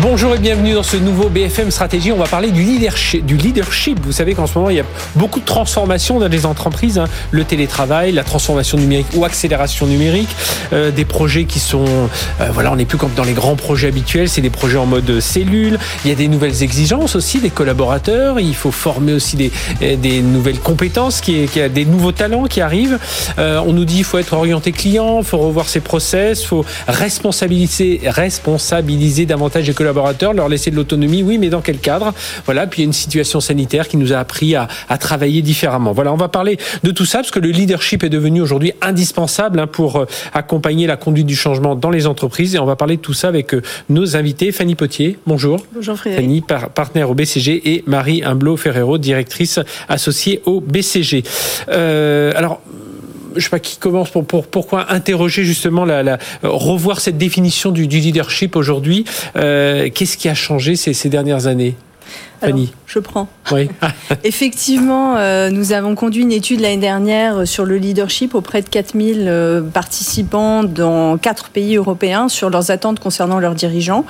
Bonjour et bienvenue dans ce nouveau BFM Stratégie. On va parler du leadership. Vous savez qu'en ce moment, il y a beaucoup de transformations dans les entreprises. Hein. Le télétravail, la transformation numérique ou accélération numérique. Euh, des projets qui sont... Euh, voilà, on n'est plus comme dans les grands projets habituels. C'est des projets en mode cellule. Il y a des nouvelles exigences aussi des collaborateurs. Il faut former aussi des, euh, des nouvelles compétences, qui, qui a des nouveaux talents qui arrivent. Euh, on nous dit qu'il faut être orienté client, il faut revoir ses process, il faut responsabiliser, responsabiliser davantage les collaborateurs collaborateurs, leur laisser de l'autonomie, oui, mais dans quel cadre? Voilà, puis il y a une situation sanitaire qui nous a appris à, travailler différemment. Voilà, on va parler de tout ça parce que le leadership est devenu aujourd'hui indispensable hein, pour euh, accompagner la conduite du changement dans les entreprises et on va parler de tout ça avec euh, nos invités. Fanny Potier, bonjour. Bonjour Frédéric. Fanny, partenaire au BCG et Marie Humblot Ferrero, directrice associée au BCG. Euh, alors, je sais pas qui commence pour, pour pourquoi interroger justement la, la revoir cette définition du, du leadership aujourd'hui. Euh, Qu'est-ce qui a changé ces, ces dernières années? Fanny je prends. Oui. Effectivement, euh, nous avons conduit une étude l'année dernière sur le leadership auprès de 4000 euh, participants dans quatre pays européens sur leurs attentes concernant leurs dirigeants.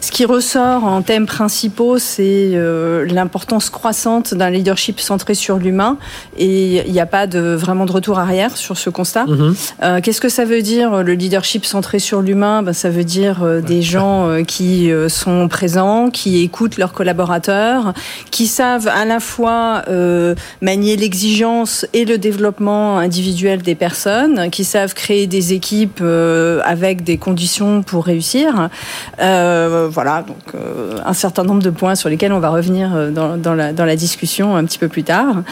Ce qui ressort en thèmes principaux, c'est euh, l'importance croissante d'un leadership centré sur l'humain et il n'y a pas de, vraiment de retour arrière sur ce constat. Mhm. Qu'est-ce que ça veut dire le leadership centré sur l'humain? Ben, Ça veut dire des gens qui sont présents, qui écoutent leurs collaborateurs, qui savent à la fois euh, manier l'exigence et le développement individuel des personnes, qui savent créer des équipes euh, avec des conditions pour réussir. Euh, voilà, donc un certain nombre de points sur lesquels on va revenir dans, la, discussion un petit peu plus tard.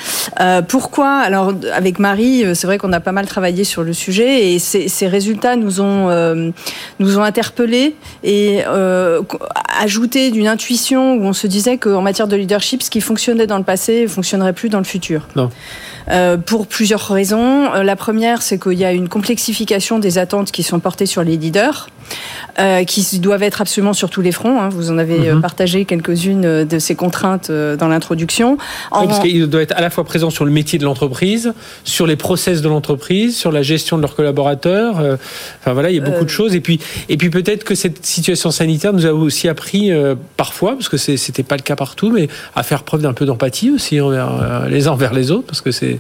Pourquoi? Alors avec Marie, c'est vrai qu'on a pas mal travaillé sur le sujet et ces, ces résultats nous ont nous ont interpellés et ajouté d'une intuition où on se disait qu'en matière de leadership ce qui fonctionnait dans le passé, ne fonctionnerait plus dans le futur. Euh, pour plusieurs raisons. Euh, la première, c'est qu'il y a une complexification des attentes qui sont portées sur les leaders. Euh, qui doivent être absolument sur tous les fronts. Hein. Vous en avez mhm. partagé quelques-unes de ces contraintes dans l'introduction. Oui, parce qu'il doit être à la fois présent sur le métier de l'entreprise, sur les process de l'entreprise, sur la gestion de leurs collaborateurs. enfin voilà, il y a beaucoup de choses. Et puis, et puis peut-être que cette situation sanitaire nous a aussi appris parfois, parce que c'était pas le cas partout, mais à faire preuve d'un peu d'empathie aussi envers les uns envers les autres, parce que c'est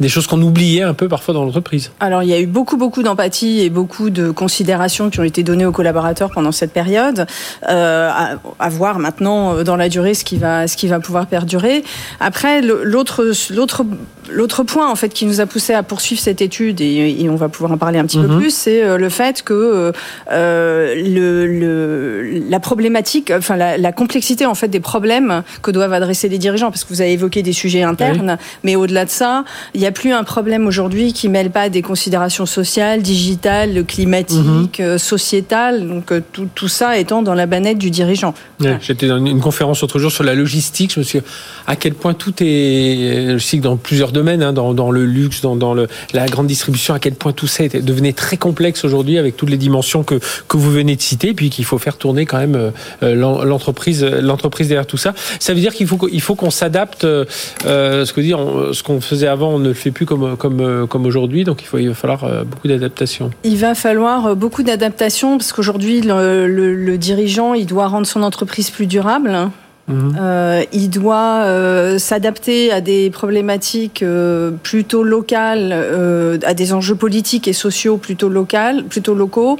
des, choses qu'on oubliait un peu parfois dans l'entreprise. Alors il y a eu beaucoup beaucoup d'empathie et beaucoup de considérations qui ont été données aux collaborateurs pendant cette période. Euh, à, voir maintenant euh, dans la durée ce qui va ce qui va pouvoir perdurer. Après l'autre l'autre l'autre point en fait qui nous a poussé à poursuivre cette étude et, on va pouvoir en parler un petit peu mhm. plus, c'est euh, le fait que euh, le, le, la problématique, enfin la, la, complexité en fait des problèmes que doivent adresser les dirigeants, parce que vous avez évoqué des sujets internes, mais au-delà de ça, il n'y a plus un problème aujourd'hui qui mêle pas des considérations sociales, digitales, climatiques, mhm. sociétales, donc tout, tout, ça étant dans la banette du dirigeant. J'étais dans une conférence l'autre jour sur la logistique, je me suis dit à quel point tout est, je sais que dans plusieurs domaines, hein, dans, dans, le luxe, dans, dans le, la grande distribution, à quel point tout ça était, devenait très complexe aujourd'hui avec toutes les dimensions que, que vous venez de citer, puis qu'il faut faire tourner quand même euh, l'entreprise l'entreprise derrière tout ça. Ça veut dire qu'il faut, il faut qu'on s'adapte, euh, ce que dire, ce qu'on faisait avant, on ne le fait plus comme, comme, comme aujourd'hui, donc il, va falloir euh, beaucoup d'adaptation. Il va falloir beaucoup d'adaptation, parce qu'aujourd'hui, le, le, le dirigeant, il doit rendre son entreprise plus durable. Mhm. Euh, il doit euh, s'adapter à des problématiques euh, plutôt locales, à des enjeux politiques et sociaux plutôt locales, plutôt locaux.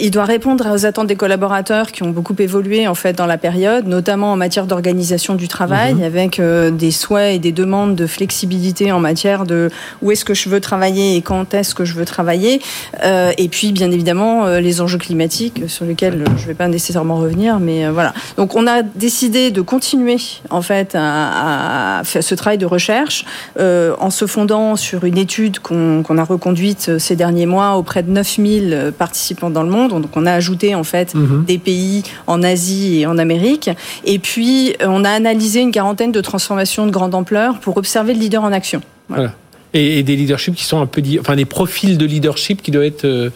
Il doit répondre aux attentes des collaborateurs qui ont beaucoup évolué en fait dans la période, notamment en matière d'organisation du travail, mhm. avec des souhaits et des demandes de flexibilité en matière de où est-ce que je veux travailler et quand est-ce que je veux travailler. et puis bien évidemment les enjeux climatiques sur lesquels je ne vais pas nécessairement revenir, mais voilà. Donc on a décidé de continuer en fait à, faire ce travail de recherche euh, en se fondant sur une étude qu'on a reconduite ces derniers mois auprès de 9000 participants dans le monde. Donc on a ajouté en fait mhm. des pays en Asie et en Amérique. Et puis on a analysé une quarantaine de transformations de grande ampleur pour observer le leader en action. Voilà. Et, des leaderships qui sont un peu, enfin des profils de leadership qui doivent être euh,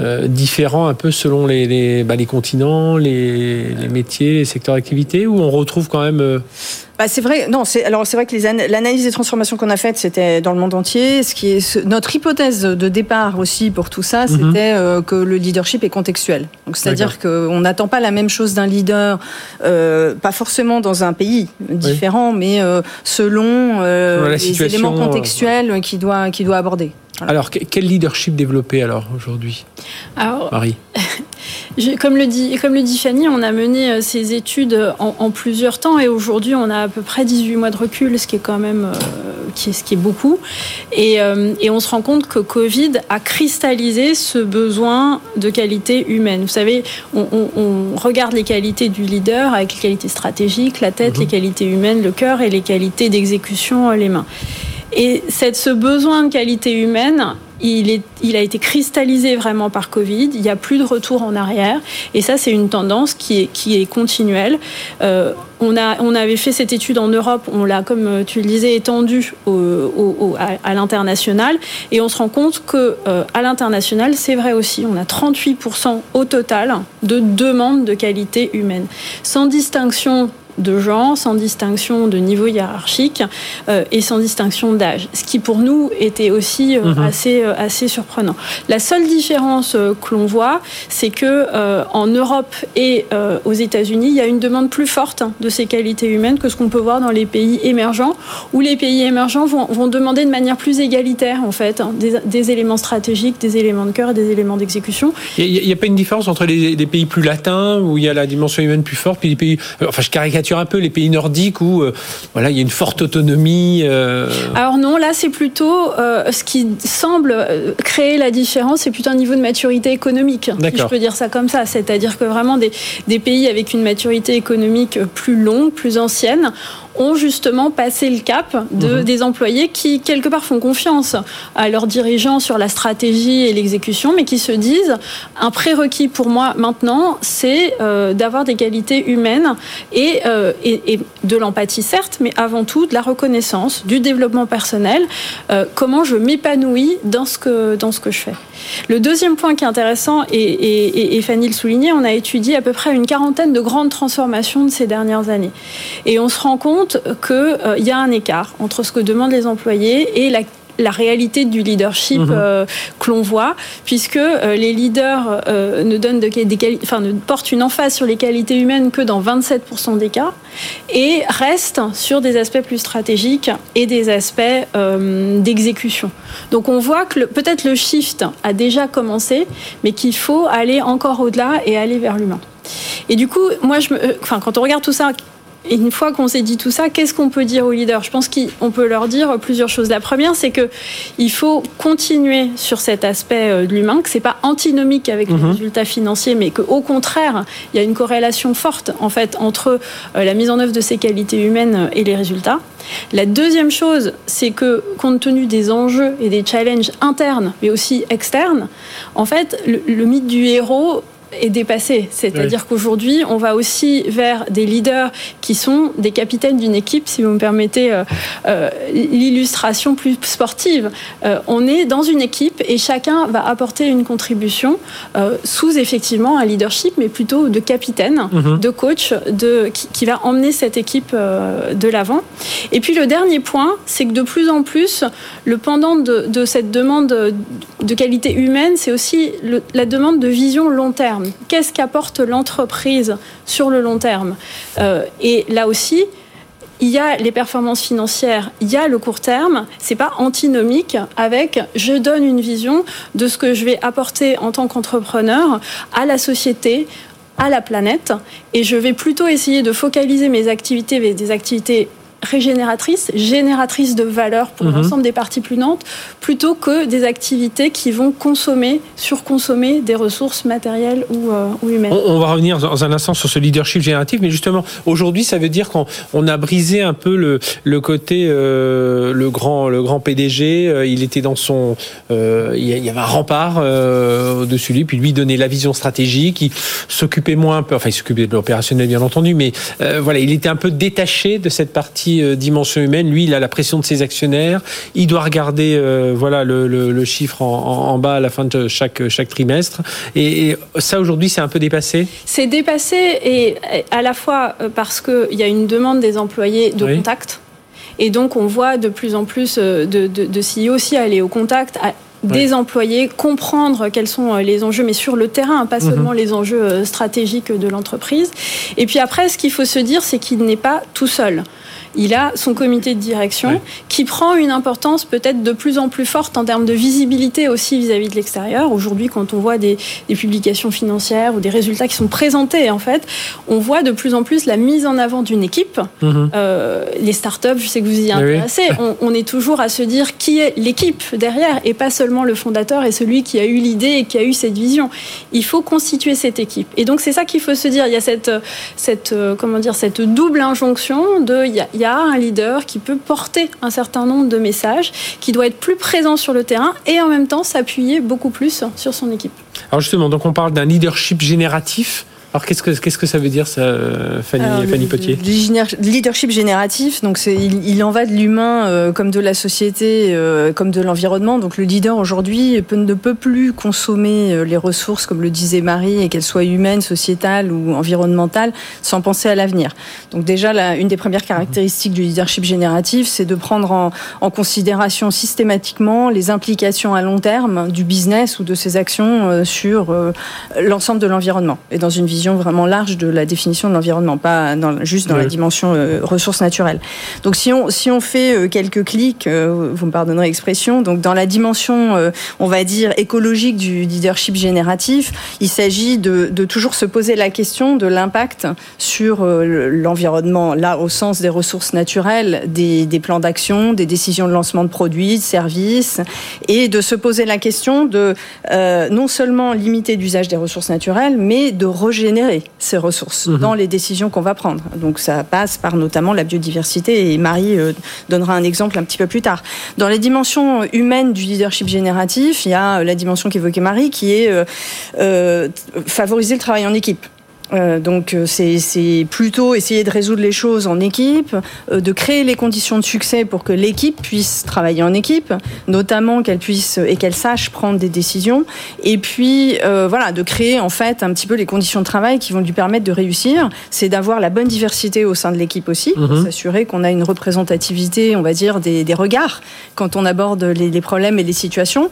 euh, différents un peu selon les, les, bah, les continents, les, les, métiers, les secteurs d'activité, où on retrouve quand même. Bah, c'est vrai. Non, c'est alors c'est vrai que l'analyse des transformations qu'on a faites, c'était dans le monde entier. Ce qui est notre hypothèse de départ aussi pour tout ça, mhm. c'était euh, que le leadership est contextuel. Donc c'est-à-dire qu'on n'attend pas la même chose d'un leader, euh, pas forcément dans un pays différent, mais euh, selon les éléments contextuels qu'il doit qu'il doit aborder. Alors, quel leadership développer alors aujourd'hui? Marie comme, le dit, comme le dit Fanny, on a mené euh, ces études en, plusieurs temps et aujourd'hui on a à peu près 18 mois de recul, ce qui est quand même euh, qui est, ce qui est beaucoup. Et, euh, et, on se rend compte que Covid a cristallisé ce besoin de qualité humaine. Vous savez, on, on, regarde les qualités du leader avec les qualités stratégiques, la tête, mhm. les qualités humaines, le cœur et les qualités d'exécution, les mains. Et cette, ce besoin de qualité humaine, il, a été cristallisé vraiment par Covid. Il n'y a plus de retour en arrière. Et ça, c'est une tendance qui est, qui est continuelle. Euh, on, avait fait cette étude en Europe. On l'a, comme tu le disais, étendue à, l'international. Et on se rend compte que euh, à l'international, c'est vrai aussi. On a 38% au total de demandes de qualité humaine, sans distinction de genre, sans distinction de niveau hiérarchique euh, et sans distinction d'âge. Ce qui pour nous était aussi euh, mhm. assez, euh, assez surprenant. La seule différence que l'on voit, c'est que en Europe et aux États-Unis, il y a une demande plus forte de ces qualités humaines que ce qu'on peut voir dans les pays émergents, où les pays émergents vont, vont demander de manière plus égalitaire en fait hein, des, des, éléments stratégiques, des éléments de cœur et des éléments d'exécution. Il n'y a, pas une différence entre les, les, pays plus latins où il y a la dimension humaine plus forte, puis les pays, enfin je caricature un peu les pays nordiques où euh, voilà, il y a une forte autonomie euh. Alors non, là c'est plutôt euh, ce qui semble créer la différence, c'est plutôt un niveau de maturité économique, si je peux dire ça comme ça. C'est-à-dire que vraiment des, des pays avec une maturité économique plus longue, plus ancienne, ont justement passé le cap de, mhm. des employés qui, quelque part, font confiance à leurs dirigeants sur la stratégie et l'exécution, mais qui se disent un prérequis pour moi maintenant, c'est euh, d'avoir des qualités humaines et, euh, et, et de l'empathie, certes, mais avant tout de la reconnaissance, du développement personnel, euh, comment je m'épanouis dans, ce que, dans ce que je fais. Le deuxième point qui est intéressant, et, et Fanny le soulignait, on a étudié à peu près une quarantaine de grandes transformations de ces dernières années. Et on se rend compte qu'il euh, y a un écart entre ce que demandent les employés et la la réalité du leadership mhm. euh, que l'on voit, puisque euh, les leaders ne, donnent de, des enfin, ne portent une emphase sur les qualités humaines que dans 27% des cas, et restent sur des aspects plus stratégiques et des aspects d'exécution. Donc on voit que peut-être le shift a déjà commencé, mais qu'il faut aller encore au-delà et aller vers l'humain. Et du coup, moi, je me, enfin, quand on regarde tout ça, et une fois qu'on s'est dit tout ça, qu'est-ce qu'on peut dire aux leaders? Je pense qu'on peut leur dire plusieurs choses. La première, c'est que il faut continuer sur cet aspect euh, de l'humain, que c'est pas antinomique avec les mhm. résultats financiers, mais qu'au contraire, il y a une corrélation forte en fait entre euh, la mise en œuvre de ces qualités humaines et les résultats. La deuxième chose, c'est que compte tenu des enjeux et des challenges internes, mais aussi externes, en fait, le, le mythe du héros est dépassé. C'est-à-dire qu'aujourd'hui, on va aussi vers des leaders qui sont des capitaines d'une équipe, si vous me permettez euh, euh, l'illustration plus sportive. Euh, on est dans une équipe et chacun va apporter une contribution sous effectivement un leadership, mais plutôt de capitaine, mhm. de coach, de, qui, va emmener cette équipe de l'avant. Et puis le dernier point, c'est que de plus en plus, le pendant de, cette demande de qualité humaine, c'est aussi la demande de vision long terme. Qu'est-ce qu'apporte l'entreprise sur le long terme euh, Et là aussi, il y a les performances financières, il y a le court terme. C'est pas antinomique avec je donne une vision de ce que je vais apporter en tant qu'entrepreneur à la société, à la planète, et je vais plutôt essayer de focaliser mes activités des activités régénératrice, génératrice de valeur pour mhm. l'ensemble des parties prenantes, plutôt que des activités qui vont consommer, surconsommer des ressources matérielles ou, euh, humaines. On, va revenir dans un instant sur ce leadership génératif, mais justement, aujourd'hui, ça veut dire qu'on a brisé un peu le, le côté, euh, le, grand, le grand PDG, euh, il était dans son... il y avait un rempart au-dessus de lui, puis lui donnait la vision stratégique, il s'occupait moins un peu, enfin il s'occupait de l'opérationnel bien entendu, mais voilà, il était un peu détaché de cette partie partie dimension humaine, lui, il a la pression de ses actionnaires. Il doit regarder, voilà, le, chiffre en, bas à la fin de chaque chaque trimestre. Et, ça, aujourd'hui, c'est un peu dépassé? C'est dépassé et à la fois parce qu'il y a une demande des employés de contact. Et donc, on voit de plus en plus de, de, de CEO aussi aller au contact, des employés, comprendre quels sont euh, les enjeux, mais sur le terrain, pas mhm. seulement les enjeux euh, stratégiques de l'entreprise. Et puis après, ce qu'il faut se dire, c'est qu'il n'est pas tout seul il a son comité de direction qui prend une importance peut-être de plus en plus forte en termes de visibilité aussi vis-à-vis de l'extérieur. Aujourd'hui, quand on voit des, publications financières ou des résultats qui sont présentés, en fait, on voit de plus en plus la mise en avant d'une équipe. Mhm. Euh, les startups, je sais que vous y intéressez, on, on, est toujours à se dire qui est l'équipe derrière et pas seulement le fondateur et celui qui a eu l'idée et qui a eu cette vision. Il faut constituer cette équipe. Et donc c'est ça qu'il faut se dire. Il y a cette, cette euh, comment dire, cette double injonction de il y a, il y a un leader qui peut porter un certain nombre de messages, qui doit être plus présent sur le terrain et en même temps s'appuyer beaucoup plus sur son équipe. Alors justement, donc on parle d'un leadership génératif. Alors qu'est-ce que qu'est-ce que ça veut dire ça, Fanny, Fanny Potier Leadership génératif, donc c'est il, en va de l'humain euh, comme de la société, euh, comme de l'environnement. Donc le leader aujourd'hui ne peut plus consommer euh, les ressources, comme le disait Marie, et qu'elles soient humaines, sociétales ou environnementales, sans penser à l'avenir. Donc déjà, une des premières caractéristiques du leadership génératif, c'est de prendre en, en, considération systématiquement les implications à long terme du business ou de ses actions sur l'ensemble de l'environnement. Et dans une vision vraiment large de la définition de l'environnement, pas dans, juste dans la dimension euh, ressources naturelles. Donc si on, si on fait euh, quelques clics, euh, vous me pardonnerez l'expression, donc dans la dimension, on va dire, écologique du leadership génératif, il s'agit de, de, toujours se poser la question de l'impact sur l'environnement, là au sens des ressources naturelles, des, des plans d'action, des décisions de lancement de produits, de services, et de se poser la question de non seulement limiter l'usage des ressources naturelles, mais de régénérer ces ressources mhm. dans les décisions qu'on va prendre. Donc ça passe par notamment la biodiversité et Marie euh, donnera un exemple un petit peu plus tard. Dans les dimensions humaines du leadership génératif, il y a la dimension qu'évoquait Marie qui est euh, euh, favoriser le travail en équipe. Euh, donc euh, c'est plutôt essayer de résoudre les choses en équipe, euh, de créer les conditions de succès pour que l'équipe puisse travailler en équipe, notamment qu'elle puisse et qu'elle sache prendre des décisions, et puis voilà de créer en fait un petit peu les conditions de travail qui vont lui permettre de réussir. C'est d'avoir la bonne diversité au sein de l'équipe aussi, mhm. s'assurer qu'on a une représentativité, on va dire des, des regards quand on aborde les, les, problèmes et les situations.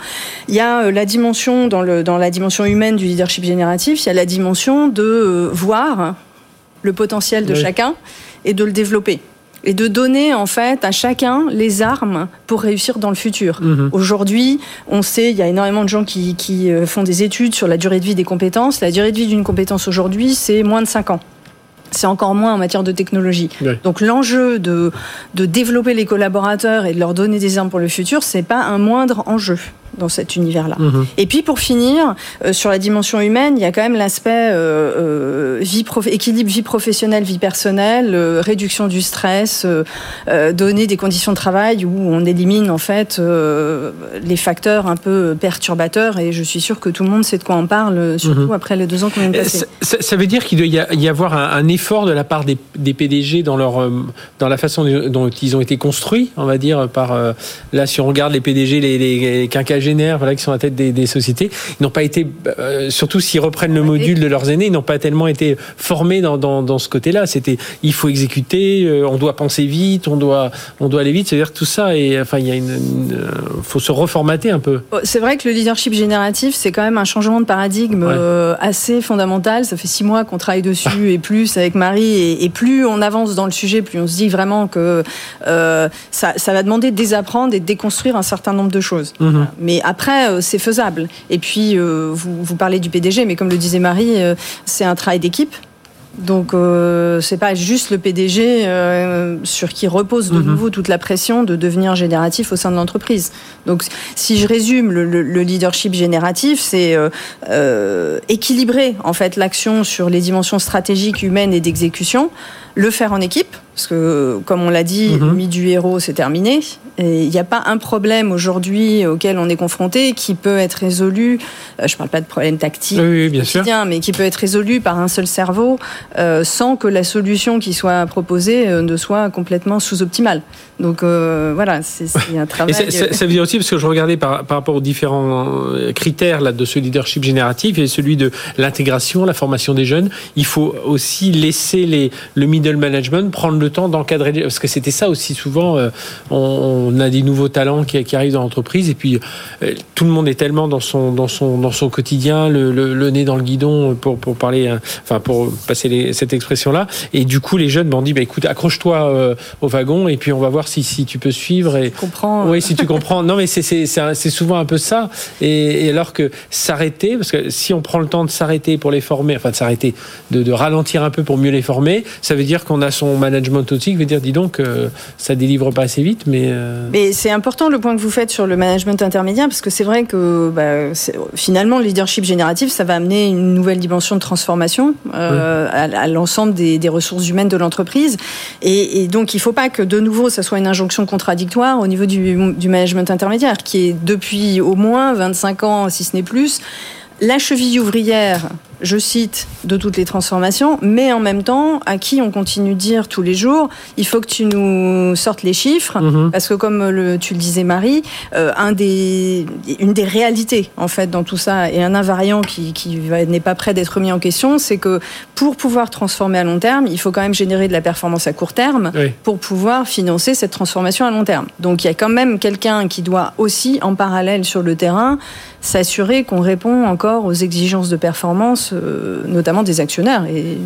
Il y a la dimension dans le dans la dimension humaine du leadership génératif, il y a la dimension de voir le potentiel de chacun et de le développer et de donner en fait à chacun les armes pour réussir dans le futur. Mhm. Aujourd'hui, on sait, il y a énormément de gens qui, qui, euh, font des études sur la durée de vie des compétences. La durée de vie d'une compétence aujourd'hui, c'est moins de 5 ans. C'est encore moins en matière de technologie. Donc l'enjeu de, de développer les collaborateurs et de leur donner des armes pour le futur, c'est pas un moindre enjeu dans cet univers-là. Mhm. Et puis pour finir, euh, sur la dimension humaine, il y a quand même l'aspect euh, euh vie équilibre vie professionnelle, vie personnelle, euh, réduction du stress, donner des conditions de travail où on élimine en fait les facteurs un peu perturbateurs. Et je suis sûre que tout le monde sait de quoi on parle, surtout mhm. après les deux ans qu'on vient de passer. Ça, ça, veut dire qu'il doit y avoir un, un, effort de la part des, des, PDG dans leur dans la façon dont ils ont été construits, on va dire par là si on regarde les PDG, les, les génères, voilà, qui sont à la tête des, sociétés, ils n'ont pas été, euh, surtout s'ils reprennent le module de leurs aînés, ils n'ont pas tellement été formés dans, dans, ce côté-là. C'était, il faut exécuter, euh, on doit penser vite, on doit, on doit aller vite. C'est-à-dire que tout ça, et enfin, il y a une, euh, faut se reformater un peu. Oh, c'est vrai que le leadership génératif, c'est quand même un changement de paradigme assez fondamental. Ça fait six mois qu'on travaille dessus et plus avec Marie, et, plus on avance dans le sujet, plus on se dit vraiment que ça, ça, va demander de désapprendre et de déconstruire un certain nombre de choses. Mhm. Mais après, euh, c'est faisable. Et puis, euh, vous, vous, parlez du PDG, mais comme le disait Marie, euh, c'est un travail d'équipe. Donc euh, c'est pas juste le PDG sur qui repose de mhm. nouveau toute la pression de devenir génératif au sein de l'entreprise. Donc si je résume le, leadership génératif, c'est équilibrer en fait l'action sur les dimensions stratégiques, humaines et d'exécution le faire en équipe, parce que, comme on l'a dit, le mhm. mythe du héros, c'est terminé. Et il n'y a pas un problème aujourd'hui auquel on est confronté qui peut être résolu, euh, je ne parle pas de problème tactique, oui, bien sûr. mais qui peut être résolu par un seul cerveau euh, sans que la solution qui soit proposée euh, ne soit complètement sous-optimale. Donc voilà, c'est un travail. Et ça, ça, veut dire aussi, parce que je regardais par, par rapport aux différents critères là, de ce leadership génératif, et celui de l'intégration, la formation des jeunes, il faut aussi laisser les, le middle management prendre le temps d'encadrer, parce que c'était ça aussi souvent, on on a des nouveaux talents qui, arrivent dans l'entreprise et puis euh, tout le monde est tellement dans son dans son dans son quotidien, le, nez dans le guidon pour pour parler, hein, enfin pour passer cette expression là. Et du coup, les jeunes m'ont dit, bah écoute, accroche-toi euh, au wagon et puis on va voir si si tu peux suivre et comprends. Oui, si tu comprends. Non, mais c'est souvent un peu ça. Et, alors que s'arrêter, parce que si on prend le temps de s'arrêter pour les former, enfin de s'arrêter, de, de, ralentir un peu pour mieux les former, ça veut dire qu'on a son management aussi qui veut dire, dis donc, euh, ça délivre pas assez vite, mais mais c'est important le point que vous faites sur le management intermédiaire, parce que c'est vrai que bah, finalement, le leadership génératif, ça va amener une nouvelle dimension de transformation euh, à, l'ensemble des, ressources humaines de l'entreprise. Et, donc, il ne faut pas que de nouveau, ça soit une injonction contradictoire au niveau du, du management intermédiaire, qui est depuis au moins 25 ans, si ce n'est plus, la cheville ouvrière je cite, de toutes les transformations, mais en même temps, à qui on continue de dire tous les jours, il faut que tu nous sortes les chiffres, mhm. parce que comme le, tu le disais Marie, euh, un des, une des réalités en fait dans tout ça, et un invariant qui, qui n'est pas prêt d'être mis en question, c'est que pour pouvoir transformer à long terme, il faut quand même générer de la performance à court terme pour pouvoir financer cette transformation à long terme. Donc il y a quand même quelqu'un qui doit aussi, en parallèle sur le terrain, s'assurer qu'on répond encore aux exigences de performance euh, notamment des actionnaires. Et...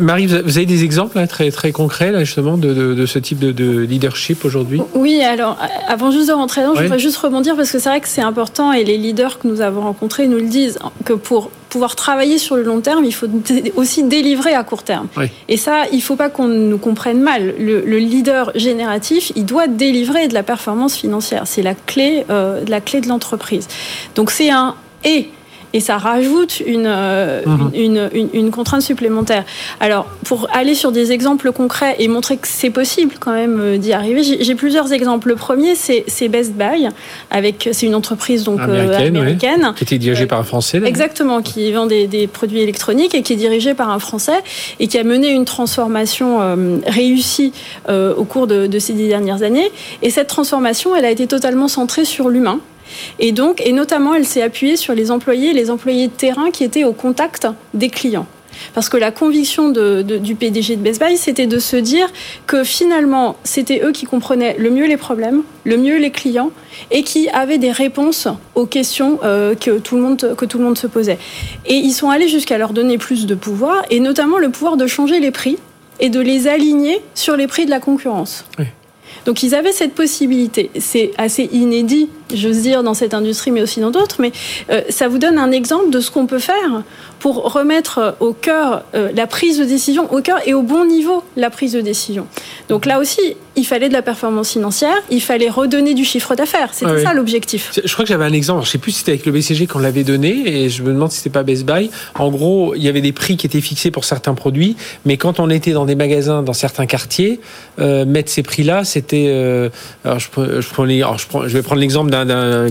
Marie, vous avez des exemples très, très concrets là, justement de, ce type de, leadership aujourd'hui? Oui, alors avant juste de rentrer dedans, je voudrais juste rebondir parce que c'est vrai que c'est important et les leaders que nous avons rencontrés nous le disent que pour pouvoir travailler sur le long terme, il faut aussi délivrer à court terme. Et ça, il ne faut pas qu'on nous comprenne mal. Le, leader génératif, il doit délivrer de la performance financière. C'est la clé, euh, la clé de l'entreprise. Donc c'est un et et ça rajoute euh, mhm. une, une, une, contrainte supplémentaire. Alors, pour aller sur des exemples concrets et montrer que c'est possible quand même euh, d'y arriver, j'ai plusieurs exemples. Le premier, c'est Best Buy, avec c'est une entreprise donc euh, américaine, qui était dirigée par un Français. Exactement, qui vend des, des, produits électroniques et qui est dirigée par un Français et qui a mené une transformation réussie au cours de, de ces dix dernières années. Et cette transformation, elle a été totalement centrée sur l'humain. Et donc, et notamment, elle s'est appuyée sur les employés, les employés de terrain qui étaient au contact des clients. Parce que la conviction du PDG de Best Buy, c'était de se dire que finalement, c'était eux qui comprenaient le mieux les problèmes, le mieux les clients, et qui avaient des réponses aux questions euh, que, tout le monde, que tout le monde se posait. Et ils sont allés jusqu'à leur donner plus de pouvoir, et notamment le pouvoir de changer les prix et de les aligner sur les prix de la concurrence. Donc ils avaient cette possibilité. C'est assez inédit, j'ose dire, dans cette industrie, mais aussi dans d'autres. Mais euh, ça vous donne un exemple de ce qu'on peut faire pour remettre au cœur euh, la prise de décision, au cœur et au bon niveau la prise de décision. Donc là aussi, il fallait de la performance financière, il fallait redonner du chiffre d'affaires. C'était ça l'objectif. Je crois que j'avais un exemple, je ne sais plus si c'était avec le BCG qu'on l'avait donné, et je me demande si c'était pas Best Buy. En gros, il y avait des prix qui étaient fixés pour certains produits, mais quand on était dans des magasins, dans certains quartiers, euh, mettre ces prix-là, c'était... Euh, alors je, prends, je, je, vais prendre l'exemple d'un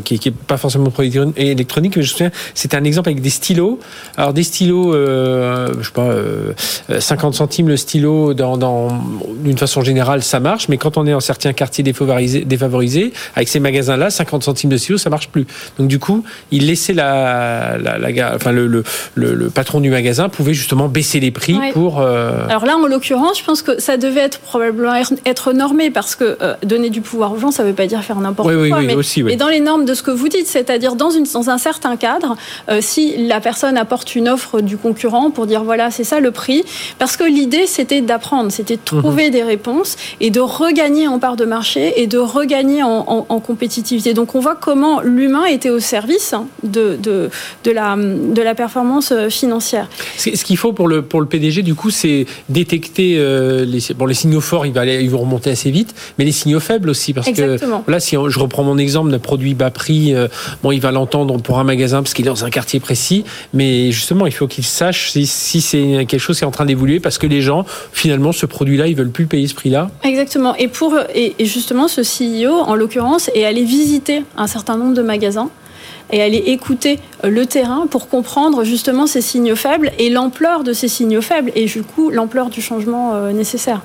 qui n'est pas forcément électronique, mais je me souviens, c'était un exemple avec des stylos. Alors des stylos, euh, je sais pas, 50 centimes le stylo, dans, d'une façon générale, ça marche, mais quand on est dans certains quartiers défavorisés, défavorisés avec ces magasins-là, 50 centimes de stylo, ça marche plus. Donc du coup, il laissait la, la, enfin le, le, le, patron du magasin pouvait justement baisser les prix pour. Euh, Alors là, en l'occurrence, je pense que ça devait être probablement être normé parce que euh, donner du pouvoir aux gens, ça ne veut pas dire faire n'importe quoi. mais, aussi, mais, dans les normes de ce que vous dites, c'est-à-dire dans, une, dans un certain cadre, euh, si la personne apporte une offre du concurrent pour dire voilà, c'est ça le prix, parce que l'idée c'était d'apprendre, c'était de trouver mhm. des réponses et de regagner en part de marché et de regagner en, compétitivité. Donc on voit comment l'humain était au service de, de, de, la, de la performance euh, financière. Ce qu'il faut pour le, pour le PDG, du coup, c'est détecter euh, les, bon, les signaux forts, ils vont, aller, ils vont remonter assez vite, mais les signaux faibles aussi. Parce que là, si je reprends mon exemple produit bas prix, bon, il va l'entendre pour un magasin parce qu'il est dans un quartier précis, mais justement, il faut qu'il sache si, si c'est quelque chose qui est en train d'évoluer parce que les gens, finalement, ce produit-là, ils veulent plus payer ce prix-là. Exactement. Et pour et justement, ce CEO, en l'occurrence, est allé visiter un certain nombre de magasins et aller écouter euh, le terrain pour comprendre justement ces signaux faibles et l'ampleur de ces signaux faibles et du coup l'ampleur du changement euh, nécessaire.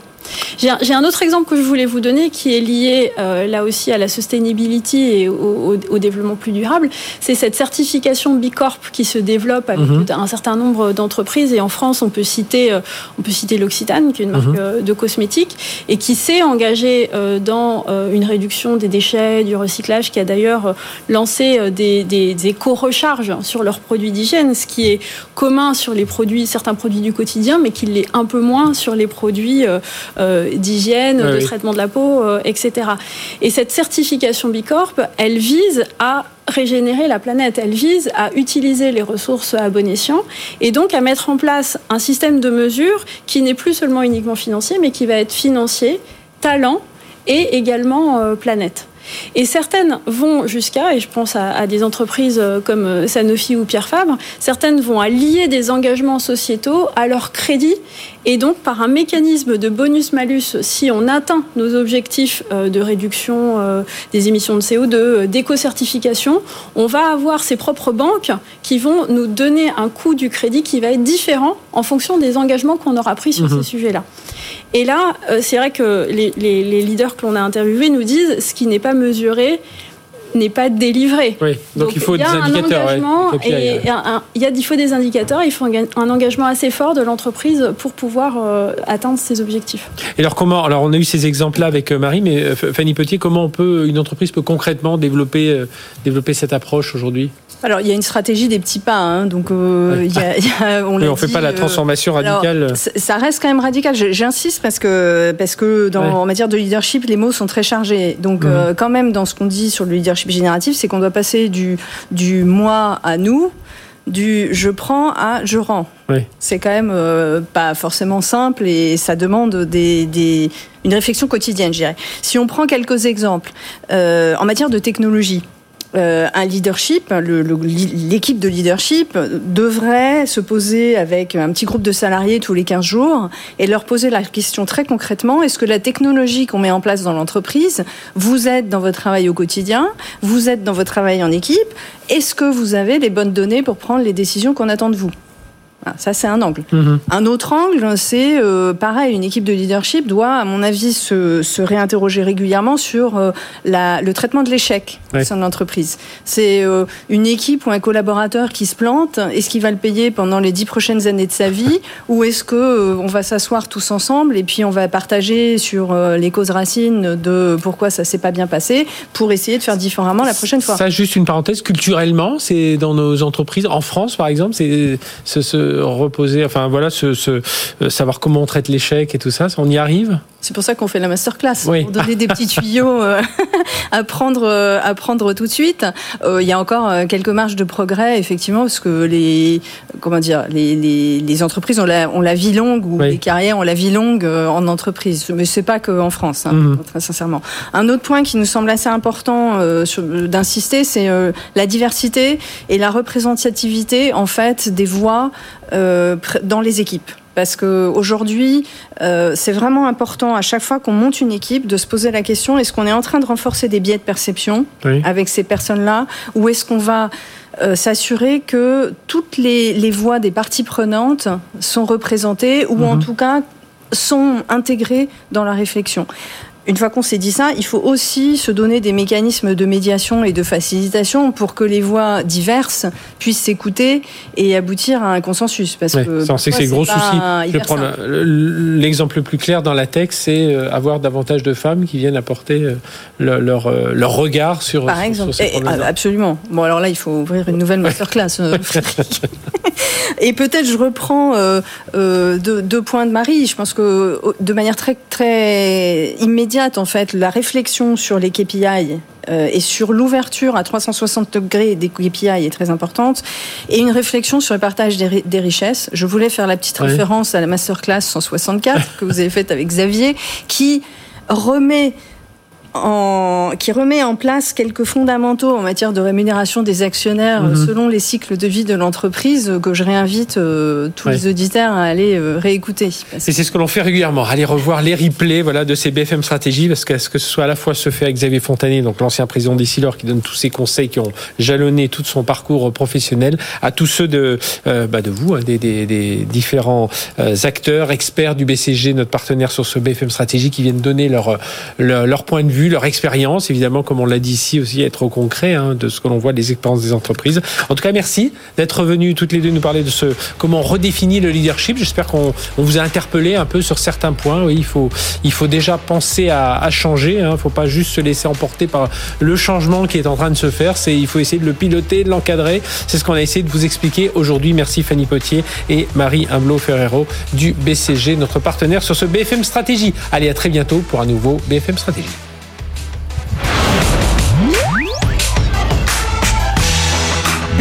J'ai un autre exemple que je voulais vous donner qui est lié euh, là aussi à la sustainability et au, développement plus durable. C'est cette certification B Corp qui se développe avec mhm. un certain nombre d'entreprises et en France on peut citer euh, on peut citer l'Occitane qui est une marque mhm. euh, de cosmétiques et qui s'est engagée dans une réduction des déchets, du recyclage, qui a d'ailleurs lancé des, des éco-recharges sur leurs produits d'hygiène, ce qui est commun sur les produits certains produits du quotidien, mais qui l'est un peu moins sur les produits euh, d'hygiène, de traitement de la peau, euh, etc. Et cette certification Bicorp, elle vise à régénérer la planète. Elle vise à utiliser les ressources à bon escient et donc à mettre en place un système de mesure qui n'est plus seulement uniquement financier, mais qui va être financier, talent et également euh, planète. Et certaines vont jusqu'à, et je pense à, des entreprises comme Sanofi ou Pierre Fabre, certaines vont à lier des engagements sociétaux à leur crédit et donc par un mécanisme de bonus-malus, si on atteint nos objectifs euh, de réduction des émissions de CO2, d'éco-certification, on va avoir ses propres banques qui vont nous donner un coût du crédit qui va être différent en fonction des engagements qu'on aura pris sur mhm. ces sujets-là. Et là, c'est vrai que les, les leaders que l'on a interviewés nous disent ce qui n'est pas mesuré n'est pas délivré. Oui, donc, il faut des indicateurs. il, y a, il faut des indicateurs, il faut un, engagement assez fort de l'entreprise pour pouvoir euh, atteindre ses objectifs. Et alors comment Alors on a eu ces exemples-là avec euh, Marie, mais euh, Fanny Petier, comment on peut, une entreprise peut concrètement développer, développer cette approche aujourd'hui? Alors, il y a une stratégie des petits pas. Hein, donc, euh, on ne fait pas la transformation radicale. ça reste quand même radical. J'insiste parce que, parce que dans, en matière de leadership, les mots sont très chargés. Donc, mhm. quand même, dans ce qu'on dit sur le leadership génératif, c'est qu'on doit passer du, du moi à nous, du je prends à je rends. C'est quand même euh, pas forcément simple et ça demande des, des, une réflexion quotidienne, je dirais. Si on prend quelques exemples, euh, en matière de technologie, euh, un leadership, l'équipe de leadership devrait se poser avec un petit groupe de salariés tous les 15 jours et leur poser la question très concrètement, est-ce que la technologie qu'on met en place dans l'entreprise vous aide dans votre travail au quotidien, vous aide dans votre travail en équipe, est-ce que vous avez les bonnes données pour prendre les décisions qu'on attend de vous? Ça, c'est un angle. Mhm. Un autre angle, c'est euh, pareil, une équipe de leadership doit, à mon avis, se, se réinterroger régulièrement sur euh, la, le traitement de l'échec au sein de l'entreprise. C'est euh, une équipe ou un collaborateur qui se plante, est-ce qu'il va le payer pendant les dix prochaines années de sa vie ou est-ce que on va s'asseoir tous ensemble et puis on va partager sur les causes racines de pourquoi ça s'est pas bien passé pour essayer de faire différemment la prochaine fois. Ça, juste une parenthèse, culturellement, c'est dans nos entreprises, en France par exemple, c'est ce, reposer, enfin voilà, euh, savoir comment on traite l'échec et tout ça, on y arrive c'est pour ça qu'on fait la masterclass, pour donner des petits tuyaux euh, à prendre, euh, à prendre tout de suite. il y a encore quelques marges de progrès, effectivement, parce que les, comment dire, les, les, entreprises ont la, ont la vie longue ou les carrières ont la vie longue en entreprise. Mais c'est pas qu'en France, hein, mhm. très sincèrement. Un autre point qui nous semble assez important d'insister, c'est la diversité et la représentativité en fait des voix dans les équipes. Parce qu'aujourd'hui, euh, c'est vraiment important à chaque fois qu'on monte une équipe de se poser la question est-ce qu'on est en train de renforcer des biais de perception avec ces personnes-là ou est-ce qu'on va euh, s'assurer que toutes les, voix des parties prenantes sont représentées ou en mhm. tout cas sont intégrées dans la réflexion? Une fois qu'on s'est dit ça, il faut aussi se donner des mécanismes de médiation et de facilitation pour que les voix diverses puissent s'écouter et aboutir à un consensus. Parce que ça, on sait que c'est gros souci. Je prends l'exemple le plus clair dans la tech, c'est euh, avoir davantage de femmes qui viennent apporter euh, leur, euh, leur regard sur, Par exemple. Sur ces absolument. Bon, alors là, il faut ouvrir une nouvelle masterclass, et peut-être je reprends deux, deux points de Marie. Je pense que de manière très, très immédiate, en fait, la réflexion sur les KPI euh, et sur l'ouverture à 360 degrés des KPI est très importante, et une réflexion sur le partage des, richesses. Je voulais faire la petite référence à la masterclass 164 que vous avez faite avec Xavier, qui remet en, qui remet en place quelques fondamentaux en matière de rémunération des actionnaires mhm. selon les cycles de vie de l'entreprise que je réinvite euh, tous les auditeurs à aller euh, réécouter. Et c'est ce que l'on fait régulièrement, aller revoir les replays voilà, de ces BFM stratégies, parce que, que ce soit à la fois se fait avec Xavier Fontanet, donc l'ancien président d'Essilor, qui donne tous ses conseils, qui ont jalonné tout son parcours professionnel, à tous ceux de, euh, bah de vous, hein, des, des, des, différents acteurs, experts du BCG, notre partenaire sur ce BFM stratégie, qui viennent donner leur, leur, leur point de vue, leur expérience, évidemment, comme on l'a dit ici aussi, être au concret hein, de ce que l'on voit des expériences des entreprises. En tout cas, merci d'être venus toutes les deux nous parler de ce comment on redéfinit le leadership. J'espère qu'on vous a interpellé un peu sur certains points. Oui, il faut, il faut déjà penser à, à changer. Il hein. ne faut pas juste se laisser emporter par le changement qui est en train de se faire. C'est, il faut essayer de le piloter, de l'encadrer. C'est ce qu'on a essayé de vous expliquer aujourd'hui. Merci Fanny Potier et Marie Humblo Ferrero du BCG, notre partenaire sur ce BFM Stratégie. Allez, à très bientôt pour un nouveau BFM Stratégie.